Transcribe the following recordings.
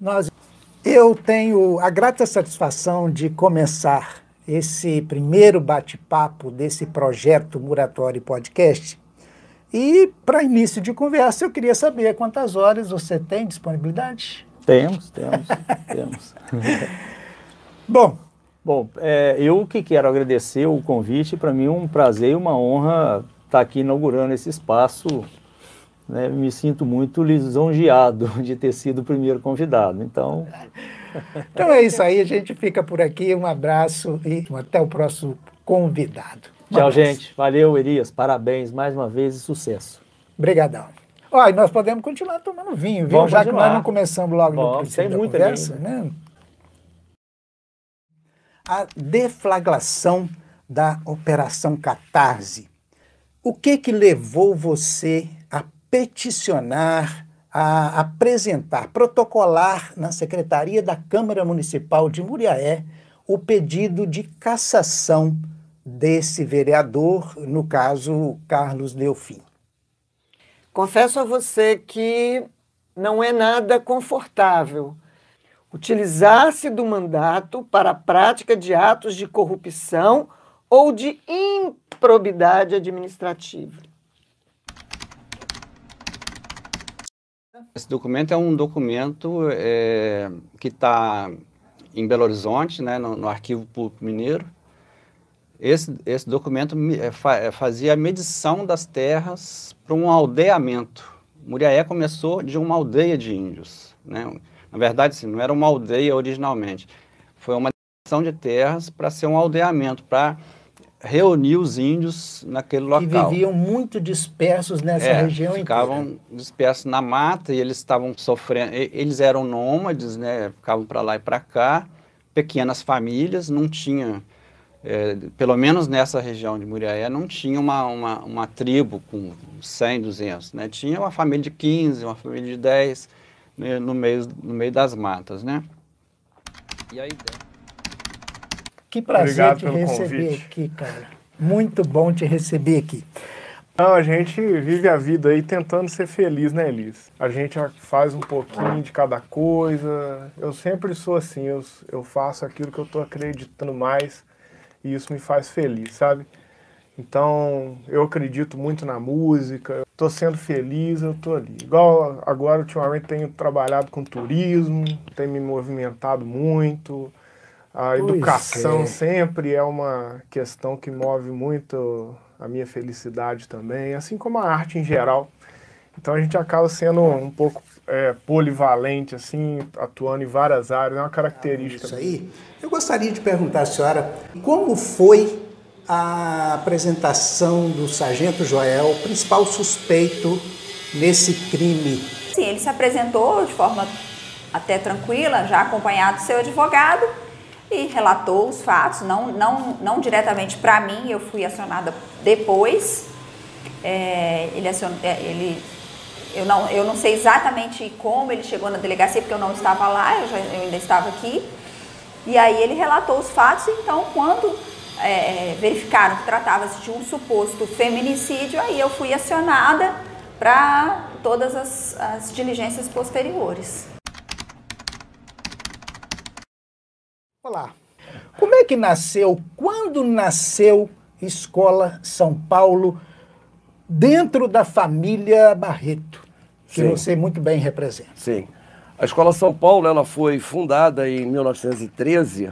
nós eu tenho a grata satisfação de começar esse primeiro bate-papo desse projeto Muratório Podcast. E para início de conversa, eu queria saber quantas horas você tem disponibilidade? Temos, temos, temos. Bom, Bom, é, eu que quero agradecer o convite, para mim é um prazer e uma honra estar aqui inaugurando esse espaço. Né? Me sinto muito lisonjeado de ter sido o primeiro convidado. Então, então é isso aí, a gente fica por aqui. Um abraço e até o próximo convidado. Um tchau, abraço. gente. Valeu, Elias. Parabéns mais uma vez e sucesso. Obrigadão. Olha, nós podemos continuar tomando vinho, viu? Vamos Já que continuar. nós não começamos logo no Vamos, princípio tem da muita conversa, né? A deflagração da Operação Catarse. O que que levou você peticionar, a apresentar, protocolar na Secretaria da Câmara Municipal de Muriaé o pedido de cassação desse vereador, no caso, Carlos Delfim? Confesso a você que não é nada confortável utilizar-se do mandato para a prática de atos de corrupção ou de improbidade administrativa. Esse documento é um documento é, que está em Belo Horizonte, né, no, no Arquivo Público Mineiro. Esse, esse documento é, é, fazia a medição das terras para um aldeamento. Muriaé começou de uma aldeia de índios. Né? Na verdade, assim, não era uma aldeia originalmente. Foi uma medição de terras para ser um aldeamento, para reunir os índios naquele Que local. viviam muito dispersos nessa É, região ficavam inteira. dispersos na mata e eles estavam sofrendo. Eles eram nômades, né? Ficavam para lá e para cá, pequenas famílias, não tinha, é, pelo menos nessa região de Muriaé, não tinha uma, uma, uma tribo com 100, 200, né? Tinha uma família de 15, uma família de 10 né, no meio, no meio das matas, né? E a ideia Que prazer Obrigado te receber convite. aqui, cara. Muito bom te receber aqui. Não, a gente vive a vida aí tentando ser feliz, né, Elis? A gente faz um pouquinho de cada coisa. Eu sempre sou assim, eu, eu faço aquilo que eu tô acreditando mais e isso me faz feliz, sabe? Então, eu acredito muito na música, tô sendo feliz, eu tô ali. Igual agora, ultimamente, tenho trabalhado com turismo, tenho me movimentado muito. A Pois educação é. sempre é uma questão que move muito a minha felicidade também, assim como a arte em geral. Então a gente acaba sendo um pouco é, polivalente, assim, atuando em várias áreas, é uma característica. Isso aí. Eu gostaria de perguntar à senhora como foi a apresentação do Sargento Joel, principal suspeito nesse crime. Sim, ele se apresentou de forma até tranquila, já acompanhado do seu advogado, e relatou os fatos, não, não, não diretamente para mim, eu fui acionada depois. É, ele acionou, é, ele, eu, não, eu não sei exatamente como ele chegou na delegacia, porque eu não estava lá, eu, já, eu ainda estava aqui. E aí ele relatou os fatos, então quando é, verificaram que tratava-se de um suposto feminicídio, aí eu fui acionada para todas as, as diligências posteriores. Olá. Como é que nasceu, quando nasceu Escola São Paulo dentro da família Barreto, que Sim. você muito bem representa? Sim. A Escola São Paulo ela foi fundada em 1913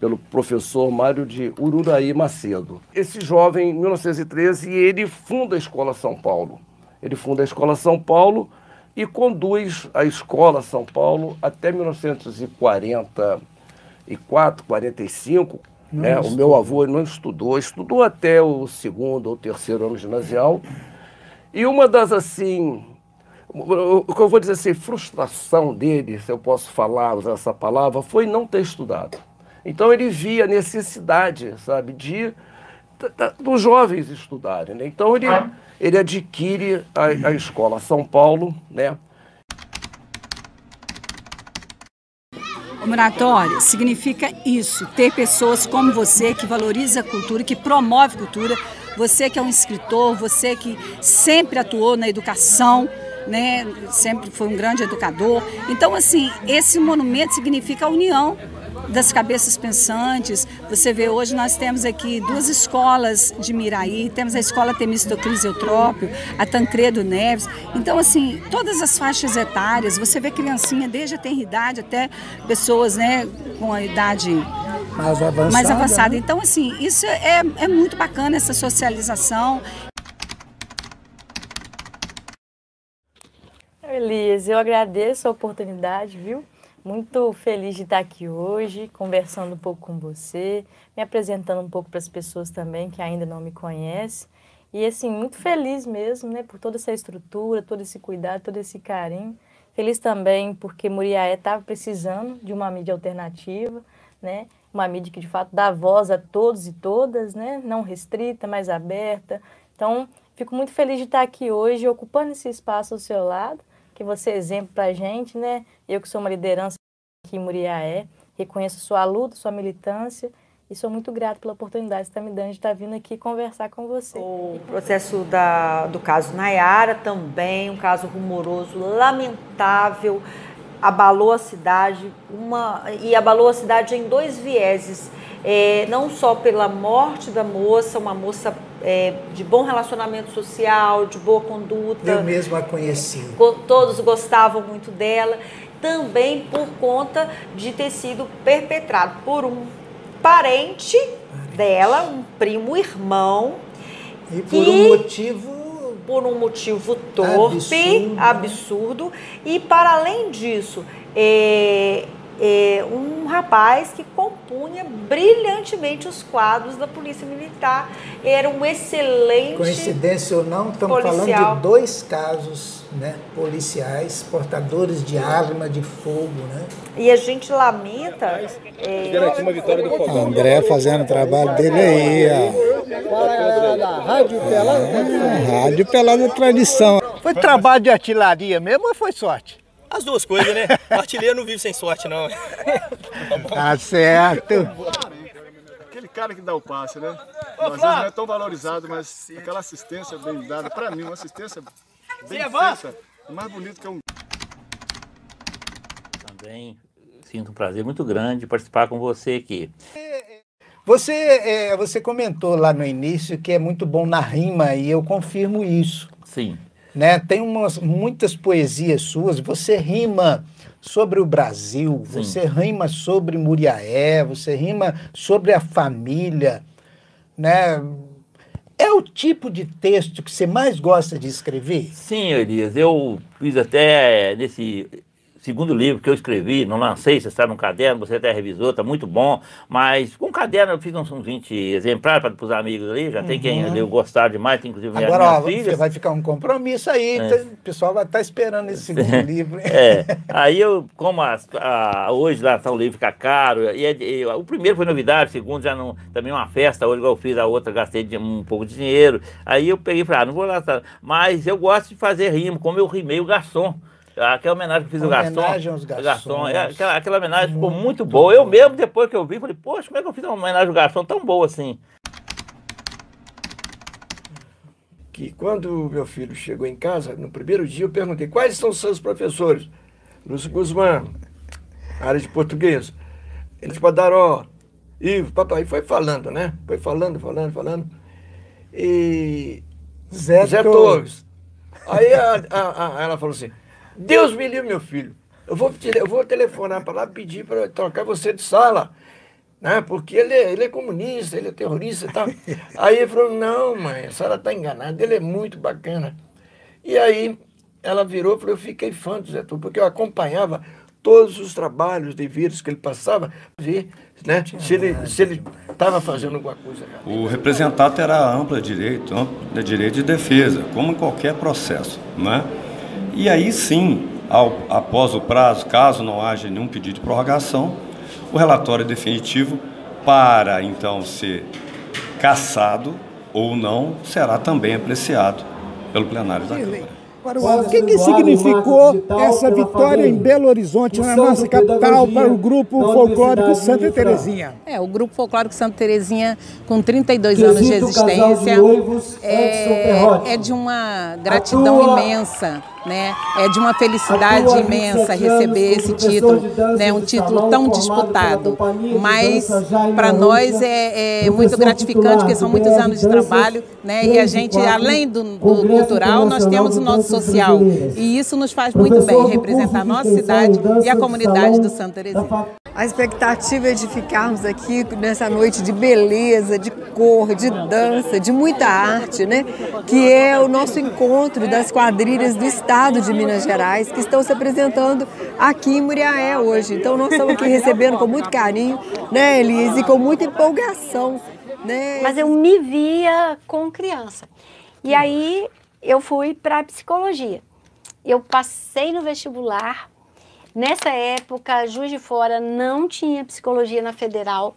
pelo professor Mário de Ururaí Macedo. Esse jovem, em 1913, ele funda a Escola São Paulo. Ele funda a Escola São Paulo e conduz a Escola São Paulo até 1944, 45. Né? O meu avô não estudou, estudou até o segundo ou terceiro ano ginasial. E uma das, assim, o que eu vou dizer assim, frustração dele, se eu posso falar, usar essa palavra, foi não ter estudado. Então ele via a necessidade, sabe, de dos jovens estudarem. Né? Então ele, ele adquire a, a escola São Paulo, né? O moratório significa isso, ter pessoas como você que valoriza a cultura, que promove cultura, você que é um escritor, você que sempre atuou na educação, né, sempre foi um grande educador. Então, assim, esse monumento significa a união das cabeças pensantes. Você vê, hoje nós temos aqui duas escolas de Miraí, temos a escola Temistocles Eutrópio, a Tancredo Neves. Então, assim, todas as faixas etárias, você vê criancinha desde a tenridade até pessoas né, com a idade mais avançada. Mais avançada. Né? Então, assim, isso é, é muito bacana, essa socialização. Elias, eu agradeço a oportunidade, viu? Muito feliz de estar aqui hoje, conversando um pouco com você, me apresentando um pouco para as pessoas também que ainda não me conhecem. E assim, muito feliz mesmo, né, por toda essa estrutura, todo esse cuidado, todo esse carinho. Feliz também porque Muriaé estava precisando de uma mídia alternativa, né? Uma mídia que de fato dá voz a todos e todas, né? Não restrita, mais aberta. Então, fico muito feliz de estar aqui hoje, ocupando esse espaço ao seu lado que você é exemplo para a gente, né? Eu que sou uma liderança aqui em Muriaé, reconheço sua luta, sua militância e sou muito grato pela oportunidade que está me dando de estar vindo aqui conversar com você. O processo da, do caso Nayara também, um caso rumoroso, lamentável, abalou a cidade, uma, e abalou a cidade em dois vieses é, não só pela morte da moça, uma moça é, de bom relacionamento social, de boa conduta. Eu mesmo a conheci. Todos gostavam muito dela, também por conta de ter sido perpetrado por um parente, parente. dela, um primo irmão. E por que, um motivo. Por um motivo torpe, absurdo, absurdo e para além disso, é, é, um rapaz que compunha brilhantemente os quadros da Polícia Militar. Era um excelente. Coincidência ou não, estamos policial. falando de dois casos né, policiais, portadores de arma de fogo. Né? E a gente lamenta. É... André fazendo o trabalho dele aí. Ó. da Rádio Pelada. É, Rádio Pelada Tradição. Foi trabalho de artilharia mesmo ou foi sorte? As duas coisas, né? Artilheiro não vive sem sorte, não. Tá certo. Aquele cara que dá o passe, né? Às vezes não é tão valorizado, mas aquela assistência bem dada, pra mim, uma assistência bem feita, é mais bonito que um... Também sinto um prazer muito grande participar com você aqui. Você, é, você comentou lá no início que é muito bom na rima e eu confirmo isso. Sim. Né? Tem umas, muitas poesias suas, você rima sobre o Brasil, Sim. você rima sobre Muriaé, você rima sobre a família, né? É o tipo de texto que você mais gosta de escrever? Sim, Elias. Eu fiz até nesse segundo livro que eu escrevi, não lancei, você está no caderno, você até revisou, está muito bom, mas com caderno eu fiz uns, uns 20 exemplares para os amigos ali, já uhum. tem quem leu gostar demais, tem inclusive Agora, minhas ó, filhas. Você vai ficar um compromisso aí, é. o pessoal vai estar tá esperando esse segundo livro. É, aí eu, como a, a, hoje lá está o livro fica caro, e, é e, o primeiro foi novidade, o segundo já não, também uma festa, hoje igual eu fiz a outra, gastei de, um pouco de dinheiro, aí eu peguei e falei, ah, não vou lá, mas eu gosto de fazer rimo, como eu rimei o garçom. Aquela homenagem que eu fiz homenagem o garçom. Aos garçons. garçom é, aquela, aquela homenagem muito ficou muito boa. Eu mesmo, depois que eu vi, falei, poxa, como é que eu fiz uma homenagem ao garçom tão boa assim? Que quando meu filho chegou em casa, no primeiro dia, eu perguntei, quais são os seus professores? Lúcio Guzmán, área de português. Eles Padaró, Ivo, papai. foi falando, né? Foi falando, falando, falando. E Zé, Zé Torres. Aí a, a, a, ela falou assim, Deus me livre, meu filho. Eu vou, eu vou telefonar para lá pedir para trocar você de sala. Né? Porque ele é, ele é comunista, ele é terrorista e tal. aí ele falou, não, mãe, a senhora está enganada, ele é muito bacana. E aí ela virou e falou, eu fiquei fã do Zé Turco, porque eu acompanhava todos os trabalhos de vírus que ele passava, ver né, se ele se ele estava fazendo alguma coisa. O representado terá ampla direito, ampla direito de defesa, como em qualquer processo, né? E aí sim, ao, após o prazo, caso não haja nenhum pedido de prorrogação, o relatório definitivo, para então ser cassado ou não, será também apreciado pelo plenário da Câmara. O que, que significou essa vitória em Belo Horizonte, na nossa capital, para o Grupo Folclórico Santa Terezinha? É, o Grupo Folclórico Santa Terezinha, com 32 anos de existência, é, é de uma gratidão imensa né? É de uma felicidade imensa receber esse título, né? Um título tão disputado. Mas para nós é, é, muito gratificante, porque são muitos anos de trabalho, né? E a gente, além do, do cultural, nós temos o nosso social. E isso nos faz muito bem, representar a nossa cidade e a comunidade do Santa Terezinha. A expectativa é de ficarmos aqui nessa noite de beleza, de cor, de dança, de muita arte, né? Que é o nosso encontro das quadrilhas do estado de Minas Gerais, que estão se apresentando aqui em Muriaé hoje. Então nós estamos aqui recebendo com muito carinho, né, Elise, e com muita empolgação. Né? Mas eu me via com criança. E aí eu fui para psicologia. Eu passei no vestibular Nessa época, Juiz de Fora não tinha psicologia na federal.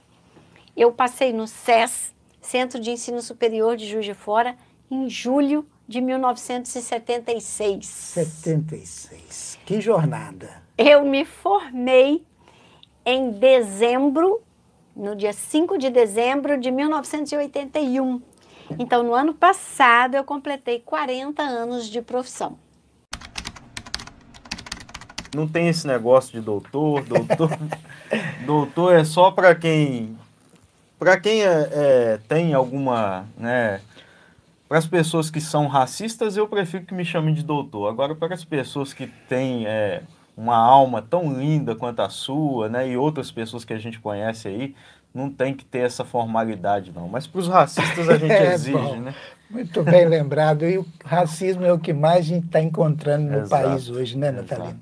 Eu passei no SES, Centro de Ensino Superior de Juiz de Fora, em julho de 1976. 76. Que jornada! Eu me formei em dezembro, no dia 5 de dezembro de 1981. Então, no ano passado, eu completei 40 anos de profissão não tem esse negócio de doutor, doutor. doutor é só para quem. Para quem é, é, tem alguma. Né, para as pessoas que são racistas, eu prefiro que me chamem de doutor. Agora, para as pessoas que têm é, uma alma tão linda quanto a sua, né, e outras pessoas que a gente conhece aí, não tem que ter essa formalidade, não. Mas para os racistas a gente é, exige, bom, né? Muito bem lembrado. E o racismo é o que mais a gente está encontrando no Exato, país hoje, né, Natalina?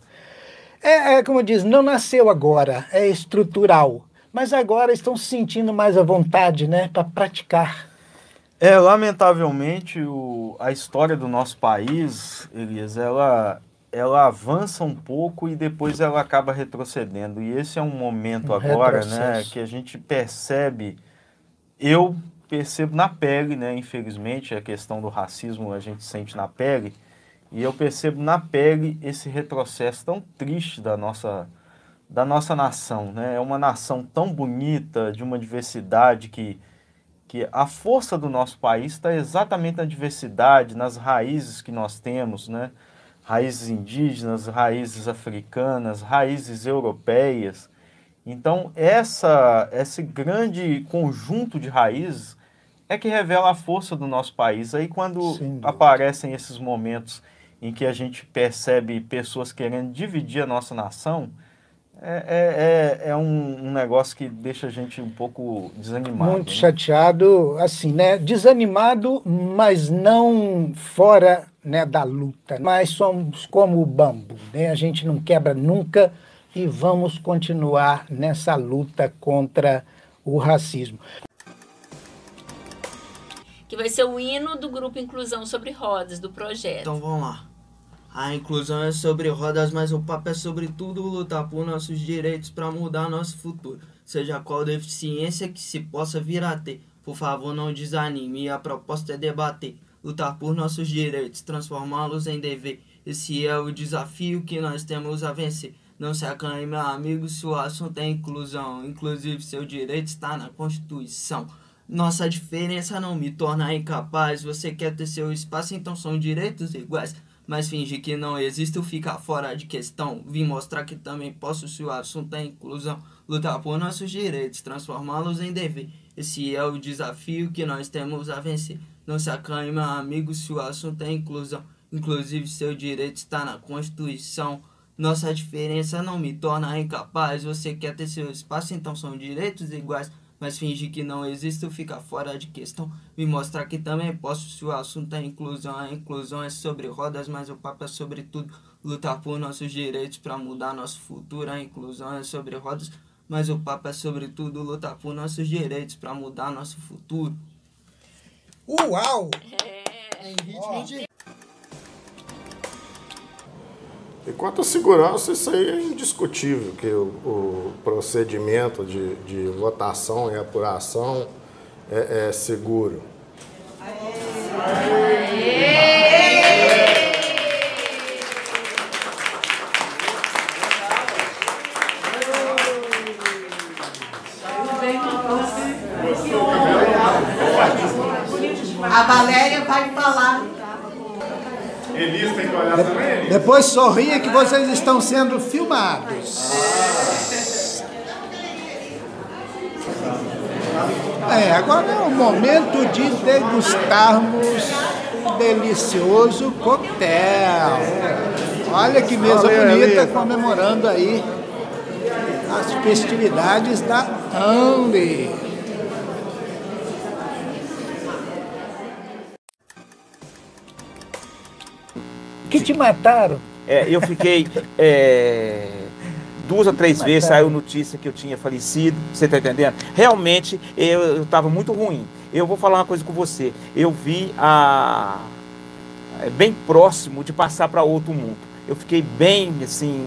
É, é, como diz, não nasceu agora, é estrutural. Mas agora estão se sentindo mais à vontade, né, para praticar. É, lamentavelmente, o, a história do nosso país, Elias, ela, ela avança um pouco e depois ela acaba retrocedendo. E esse é um momento um agora, né, que a gente percebe, eu percebo na pele, né, infelizmente, a questão do racismo a gente sente na pele, e eu percebo na pele esse retrocesso tão triste da nossa, da nossa nação. Né? É uma nação tão bonita, de uma diversidade que, que a força do nosso país está exatamente na diversidade, nas raízes que nós temos, né? raízes indígenas, raízes africanas, raízes europeias. Então, essa, esse grande conjunto de raízes é que revela a força do nosso país. Aí, quando aparecem esses momentos em que a gente percebe pessoas querendo dividir a nossa nação, é, é, é, é um, um, negócio que deixa a gente um pouco desanimado. Muito né? chateado, assim, né? Desanimado, mas não fora né, da luta. Mas somos como o bambu, né? A gente não quebra nunca e vamos continuar nessa luta contra o racismo. Que vai ser o hino do grupo Inclusão sobre Rodas, do projeto. Então vamos lá. A inclusão é sobre rodas, mas o papo é sobre tudo lutar por nossos direitos para mudar nosso futuro. Seja qual deficiência que se possa vir a ter. Por favor, não desanime, a proposta é debater, lutar por nossos direitos, transformá-los em dever. Esse é o desafio que nós temos a vencer. Não se acanhe, meu amigo, se o assunto é inclusão. Inclusive, seu direito está na Constituição. Nossa diferença não me torna incapaz. Você quer ter seu espaço, então são direitos iguais mas fingir que não existe ficar fora de questão. Vim mostrar que também posso, se o assunto é inclusão, lutar por nossos direitos, transformá-los em dever. Esse é o desafio que nós temos a vencer. Não se acanhe, meu amigo, se o assunto é inclusão. Inclusive, seu direito está na Constituição. Nossa diferença não me torna incapaz. Você quer ter seu espaço, então são direitos iguais mas fingir que não existe fica fora de questão. Me mostrar que também posso, se o assunto é inclusão. A inclusão é sobre rodas, mas o papo é sobre tudo. Lutar por nossos direitos para mudar nosso futuro. A inclusão é sobre rodas, mas o papo é sobre tudo. Lutar por nossos direitos para mudar nosso futuro. Uau! É. Em ritmo de E quanto à segurança, isso aí é indiscutível, que o, o procedimento de, de, votação e apuração é, é seguro. A Valéria vai falar. Elis tem que olhar também, Elis? Depois sorria que vocês estão sendo filmados. É, agora é o momento de degustarmos um delicioso coquetel. Olha que mesa bonita comemorando aí as festividades da Ambi. Que te mataram? É, eu fiquei é, duas ou três vezes, saiu notícia que eu tinha falecido, você está entendendo? Realmente eu estava muito ruim. Eu vou falar uma coisa com você. Eu vi a é, bem próximo de passar para outro mundo. Eu fiquei bem assim.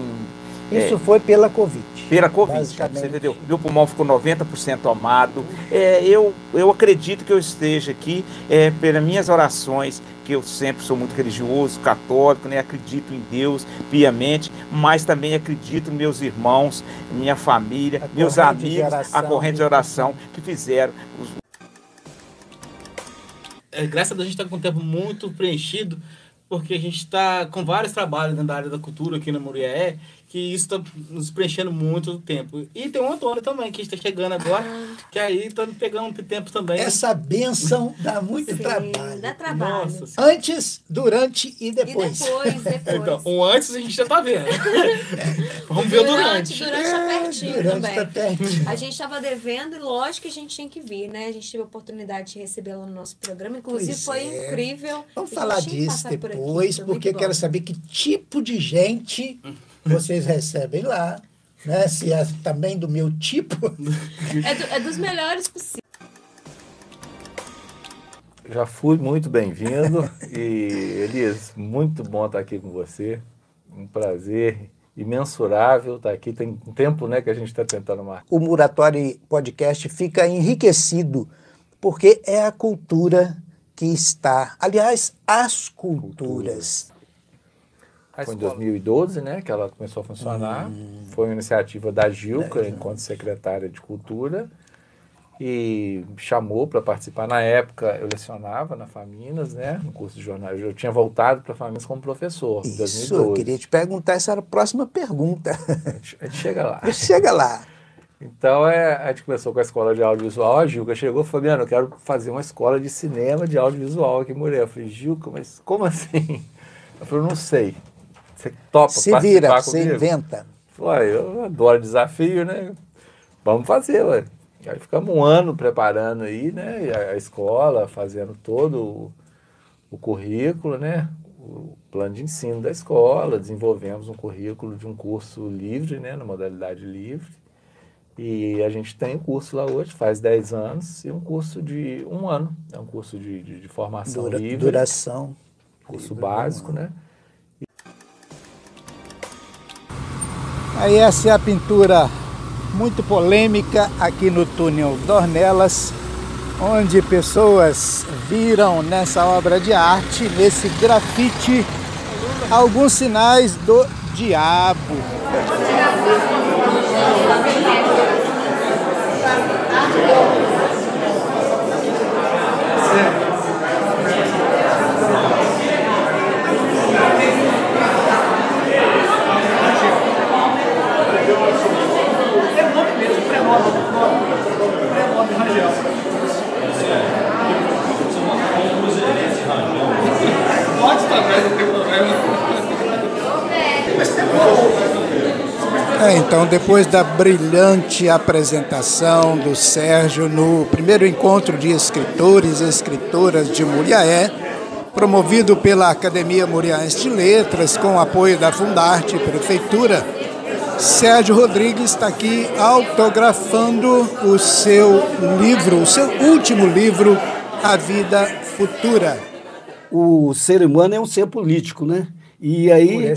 Isso é, foi pela Covid. pela Covid, você entendeu? Meu pulmão ficou 90% tomado. É, eu, eu acredito que eu esteja aqui é, pelas minhas orações, que eu sempre sou muito religioso, católico, né? acredito em Deus piamente, mas também acredito nos meus irmãos, minha família, meus corrente de amigos, a oração. corrente de oração que fizeram. Os, É, graças a Deus a gente está com um tempo muito preenchido, porque a gente está com vários trabalhos dentro da área da cultura aqui na Muriaé, que isso está nos preenchendo muito o tempo. E tem o Antônio também, que está chegando agora, que aí está pegando um tempo também. Essa benção dá muito trabalho. Dá trabalho. Nossa Antes, durante e depois. Depois, depois. Então, o antes a gente já tá vendo. Vamos ver o durante. Durante tá pertinho durante também. tá pertinho. A gente estava devendo e lógico que a gente tinha que vir, né? A gente teve a oportunidade de recebê-la no nosso programa. Inclusive Pois foi é. incrível. Vamos falar disso passar por aqui, depois, porque eu quero saber que tipo de gente vocês recebem lá. Né? Se é também do meu tipo. É, do- é dos melhores possíveis. Já fui muito bem-vindo e Elias, muito bom estar aqui com você. Um prazer imensurável estar aqui. Tem um tempo né, que a gente está tentando marcar. O Muratório Podcast fica enriquecido porque é a cultura que está. Aliás, as culturas. Foi em 2012 né, que ela começou a funcionar. Foi uma iniciativa da Gilca, enquanto secretária de Cultura, e me chamou para participar. Na época, eu lecionava na Faminas, né, no curso de jornalismo. Eu tinha voltado para Faminas como professor, em Isso, 2012. eu queria te perguntar, essa era a próxima pergunta. A gente chega lá. Chega lá. Então é, a gente começou com a escola de audiovisual. A Gilca chegou e falou: Fabiano, eu quero fazer uma escola de cinema de audiovisual aqui em Moreira. Eu falei: Gilca, mas como assim? Ela falou: não sei. Você topa Se vira, você comigo? inventa. Falei, eu adoro desafio, né? Vamos fazer, ué. Aí ficamos um ano preparando aí, né? A, escola, fazendo todo o, o currículo, né? O plano de ensino da escola, desenvolvemos um currículo de um curso livre, né? Na modalidade livre. E a gente tem um curso lá hoje, faz 10 anos, e um curso de um ano. É um curso de, de, de formação Dura- livre. duração. Curso básico, né? Aí essa é a pintura muito polêmica aqui no túnel Dornelas, onde pessoas viram nessa obra de arte, nesse grafite, alguns sinais do diabo. Pode também, não tem problema. É, então, depois da brilhante apresentação do Sérgio no primeiro encontro de escritores e escritoras de Muriaé, promovido pela Academia Muriaense de Letras, com apoio da Fundarte Prefeitura, Sérgio Rodrigues está aqui autografando o seu livro, o seu último livro, A Vida Futura. o ser humano é um ser político, né? E aí,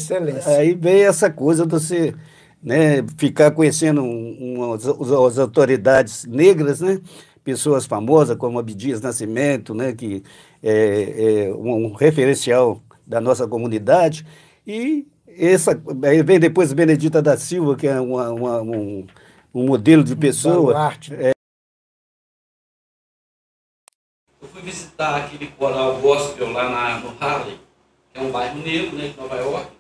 aí veio essa coisa de você né, ficar conhecendo um, um, as, as autoridades negras, né? Pessoas famosas como Abdias Nascimento, né? Que é, é um, um referencial da nossa comunidade. E essa, aí vem depois Benedita da Silva, que é uma, uma- um, um modelo de pessoa. baluarte, É, Eu fui visitar aquele coral gospel lá na, no Harlem, que é um bairro negro né, de Nova York.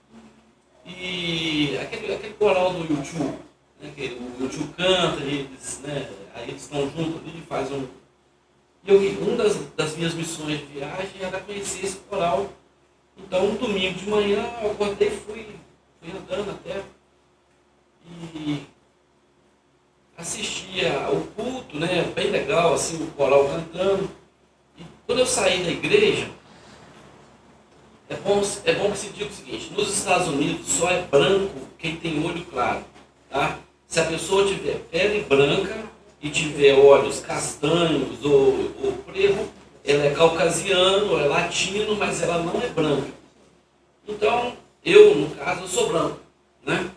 E aquele, aquele coral do YouTube, né, que o YouTube canta, eles, né, aí eles estão juntos ali, faz um. E eu, uma das, das minhas missões de viagem era conhecer esse coral. Então, um domingo de manhã, eu acordei e fui, fui andando até. E assistia o culto, né, bem legal, assim, o coral cantando. E quando eu saí da igreja, é bom, é bom que se diga o seguinte, nos Estados Unidos só é branco quem tem olho claro. Tá? Se a pessoa tiver pele branca e tiver olhos castanhos ou, ou preto, ela é caucasiano, é latino, mas ela não é branca. Então, eu, no caso, eu sou branco. Né?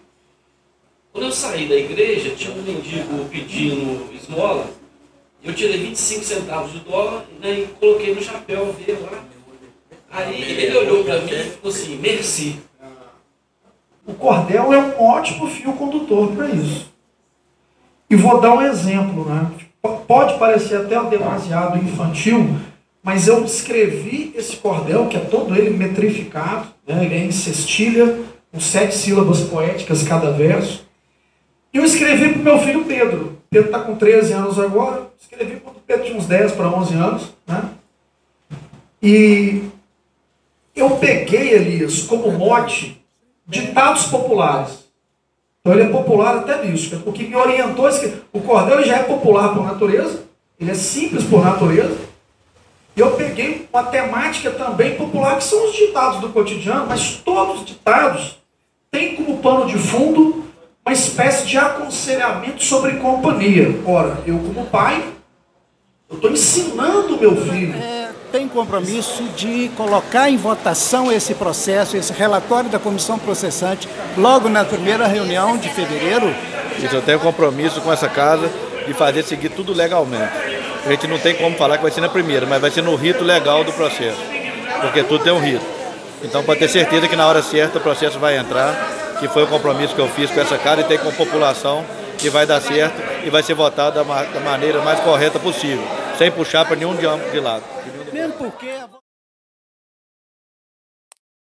Quando eu saí da igreja, tinha um mendigo pedindo esmola, eu tirei 25 centavos de dólar né, e coloquei no chapéu dele lá. Aí ele olhou para mim e falou assim, merci. O cordel é um ótimo fio condutor para isso. E vou dar um exemplo, né? Pode parecer até demasiado infantil, mas eu escrevi esse cordel, que é todo ele metrificado, né? ele é em cestilha, com sete sílabas poéticas cada verso. E eu escrevi para o meu filho Pedro. Pedro está com 13 anos agora. Escrevi quando Pedro tinha uns 10 para 11 anos. Né? E eu peguei, Elias, como mote ditados populares. Então ele é popular até nisso. O que me orientou, o cordel já é popular por natureza, ele é simples por natureza. E eu peguei uma temática também popular, que são os ditados do cotidiano, mas todos os ditados têm como pano de fundo uma espécie de aconselhamento sobre companhia. Ora, eu como pai, eu estou ensinando o meu filho tem compromisso de colocar em votação esse processo, esse relatório da comissão processante, logo na primeira reunião de fevereiro? Isso, eu tenho compromisso com essa casa de fazer seguir tudo legalmente. A gente não tem como falar que vai ser na primeira, mas vai ser no rito legal do processo, porque tudo tem um rito. Então, pode ter certeza que na hora certa o processo vai entrar, que foi o compromisso que eu fiz com essa casa e tem com a população que vai dar certo e vai ser votado da, maneira mais correta possível, sem puxar para nenhum de lado. Mesmo porque